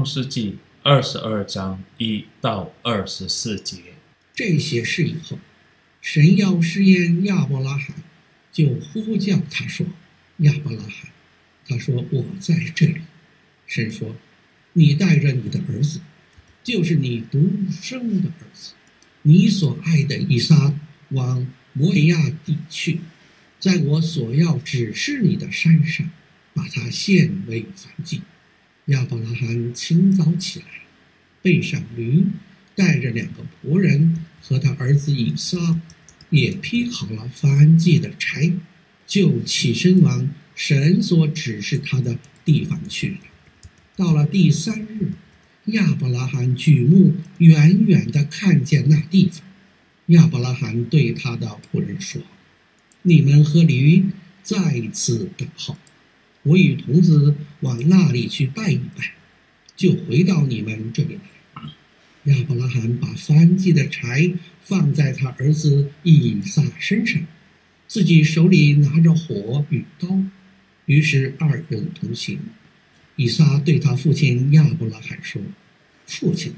创世纪二十二章一到二十四节。这些事以后，神要试验亚伯拉罕，就呼叫他说：“亚伯拉罕。”他说：“我在这里。”神说：“你带着你的儿子，就是你独生的儿子，你所爱的以撒，往摩利亚地去，在我所要指示你的山上，把他献为燔祭。”亚伯拉罕清早起来，背上驴，带着两个仆人和他儿子以撒，也劈好了燔祭的柴，就起身往神所指示他的地方去了。到了第三日，亚伯拉罕举目远远地看见那地方。亚伯拉罕对他的仆人说：“你们和驴在此等候，我与童子往那里去拜一拜，就回到你们这里来。”亚伯拉罕把翻祭的柴放在他儿子以撒身上，自己手里拿着火与刀，于是二人同行。以撒对他父亲亚伯拉罕说：“父亲！”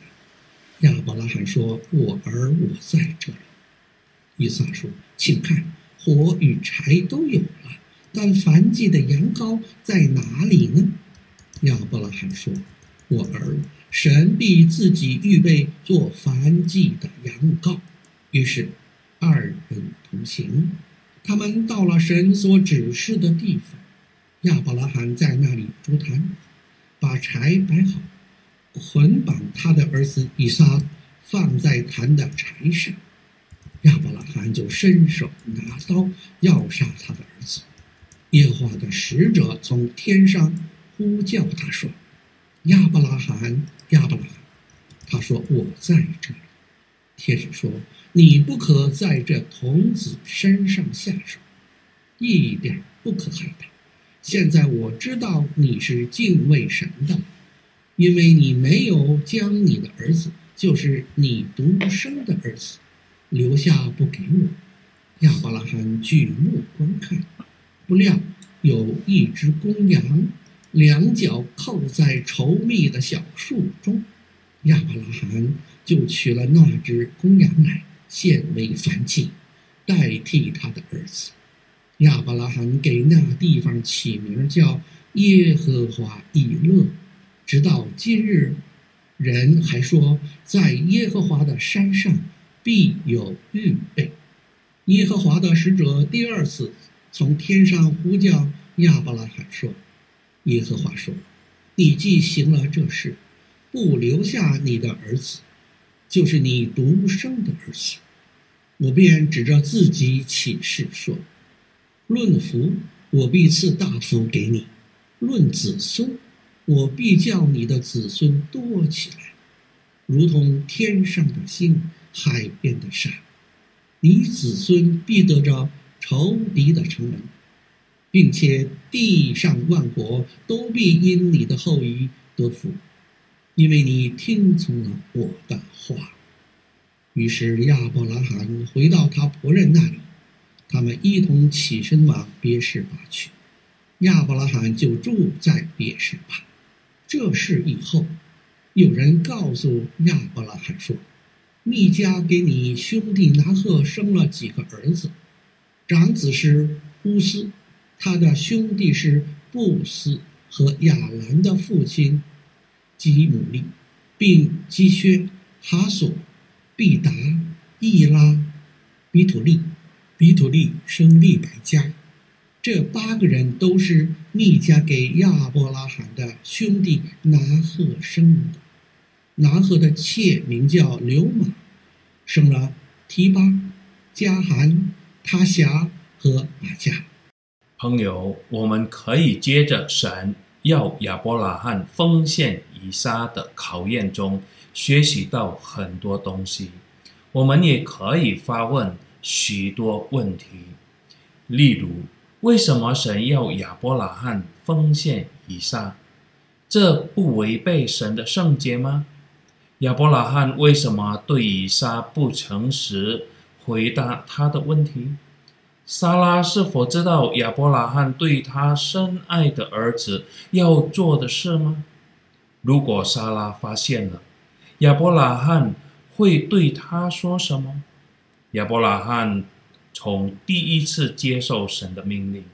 亚伯拉罕说：“我儿，我在这里。”以撒说：“请看，火与柴都有了，但燔祭的羊羔在哪里呢？”亚伯拉罕说：“我儿。”神必自己预备做燔祭的羊羔，于是二人同行。他们到了神所指示的地方，亚伯拉罕在那里筑坛，把柴摆好，捆绑他的儿子以撒，放在坛的柴上。亚伯拉罕就伸手拿刀要杀他的儿子。耶和华的使者从天上呼叫他说。亚伯拉罕，亚伯拉罕，他说：“我在这里。”天使说：“你不可在这童子身上下手，一点不可害他。现在我知道你是敬畏神的，因为你没有将你的儿子，就是你独生的儿子，留下不给我。”亚伯拉罕举目观看，不料有一只公羊。两脚扣在稠密的小树中，亚伯拉罕就取了那只公羊来献为燔祭，代替他的儿子。亚伯拉罕给那地方起名叫耶和华以勒，直到今日，人还说在耶和华的山上必有预备。耶和华的使者第二次从天上呼叫亚伯拉罕说。耶和华说：“你既行了这事，不留下你的儿子，就是你独生的儿子，我便指着自己起誓说：论福，我必赐大福给你；论子孙，我必叫你的子孙多起来，如同天上的星、海边的沙。你子孙必得着仇敌的城门。”并且地上万国都必因你的后裔得福，因为你听从了我的话。于是亚伯拉罕回到他仆人那里，他们一同起身往别是巴去。亚伯拉罕就住在别是巴。这事以后，有人告诉亚伯拉罕说：“密加给你兄弟拿鹤生了几个儿子，长子是乌斯。”他的兄弟是布斯和亚兰的父亲基姆利，并基薛、哈索、毕达、伊拉、比土利。比土利生利百加，这八个人都是密加给亚伯拉罕的兄弟拿鹤生的。拿鹤的妾名叫刘玛，生了提巴、加含、他辖和玛迦。朋友，我们可以接着神要亚伯拉罕奉献以撒的考验中学习到很多东西。我们也可以发问许多问题，例如：为什么神要亚伯拉罕奉献以撒？这不违背神的圣洁吗？亚伯拉罕为什么对以撒不诚实回答他的问题？莎拉是否知道亚伯拉罕对他深爱的儿子要做的事吗？如果莎拉发现了，亚伯拉罕会对他说什么？亚伯拉罕从第一次接受神的命令，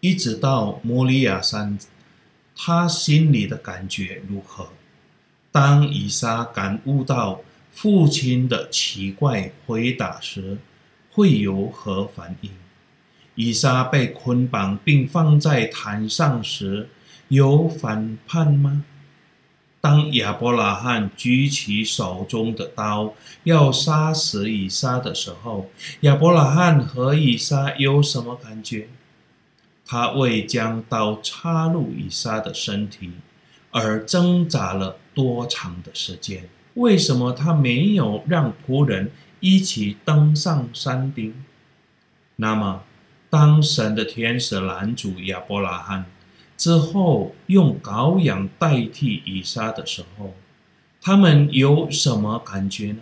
一直到摩利亚山，他心里的感觉如何？当以撒感悟到父亲的奇怪回答时，会有何反应？以撒被捆绑并放在坛上时，有反叛吗？当亚伯拉罕举起手中的刀要杀死以撒的时候，亚伯拉罕和以撒有什么感觉？他为将刀插入以撒的身体而挣扎了多长的时间？为什么他没有让仆人一起登上山顶？那么，当神的天使拦阻亚伯拉罕之后，用羔羊代替以撒的时候，他们有什么感觉呢？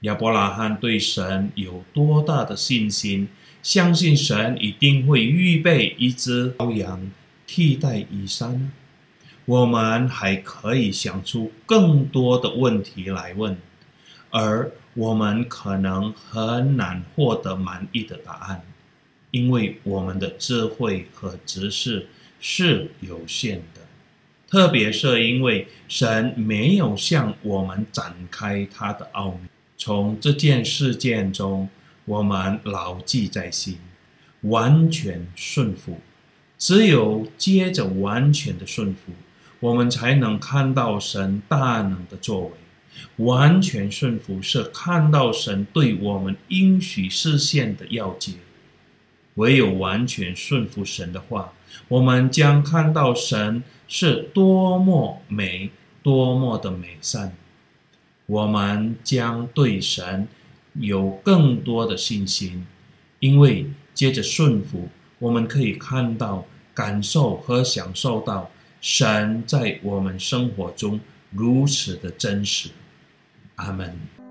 亚伯拉罕对神有多大的信心？相信神一定会预备一只羔羊替代以撒呢？我们还可以想出更多的问题来问，而我们可能很难获得满意的答案，因为我们的智慧和知识是有限的，特别是因为神没有向我们展开他的奥秘。从这件事件中，我们牢记在心，完全顺服。只有接着完全的顺服，我们才能看到神大能的作为。完全顺服是看到神对我们应许实现的要诀。唯有完全顺服神的话，我们将看到神是多么美，多么的美善。我们将对神。有更多的信心，因为接着顺服，我们可以看到、感受和享受到神在我们生活中如此的真实。阿门。